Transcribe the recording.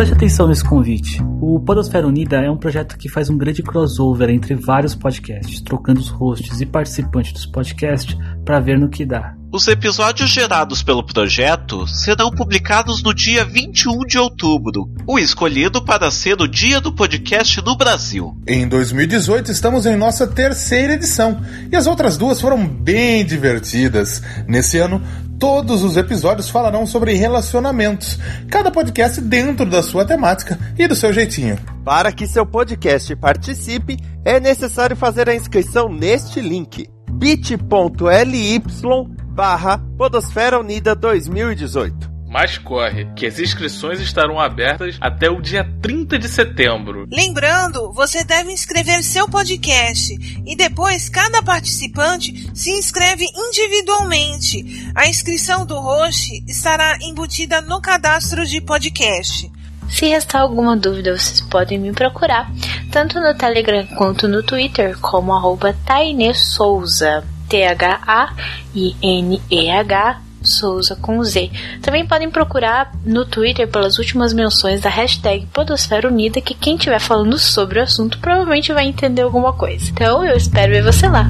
preste atenção nesse convite. O Podosfera Unida é um projeto que faz um grande crossover entre vários podcasts, trocando os hosts e participantes dos podcasts para ver no que dá. Os episódios gerados pelo projeto serão publicados no dia 21 de outubro, o escolhido para ser o dia do podcast no Brasil. Em 2018 estamos em nossa terceira edição e as outras duas foram bem divertidas. Nesse ano, todos os episódios falarão sobre relacionamentos, cada podcast dentro da sua temática e do seu jeitinho. Para que seu podcast participe, é necessário fazer a inscrição neste link bit.ly barra Podosfera Unida 2018. Mas corre, que as inscrições estarão abertas até o dia 30 de setembro. Lembrando, você deve inscrever seu podcast e depois cada participante se inscreve individualmente. A inscrição do host estará embutida no cadastro de podcast. Se restar alguma dúvida, vocês podem me procurar, tanto no Telegram quanto no Twitter, como arroba Souza. T-H-A-I-N-E-H Souza com Z. Também podem procurar no Twitter pelas últimas menções da hashtag Podosfera Unida, que quem estiver falando sobre o assunto provavelmente vai entender alguma coisa. Então eu espero ver você lá.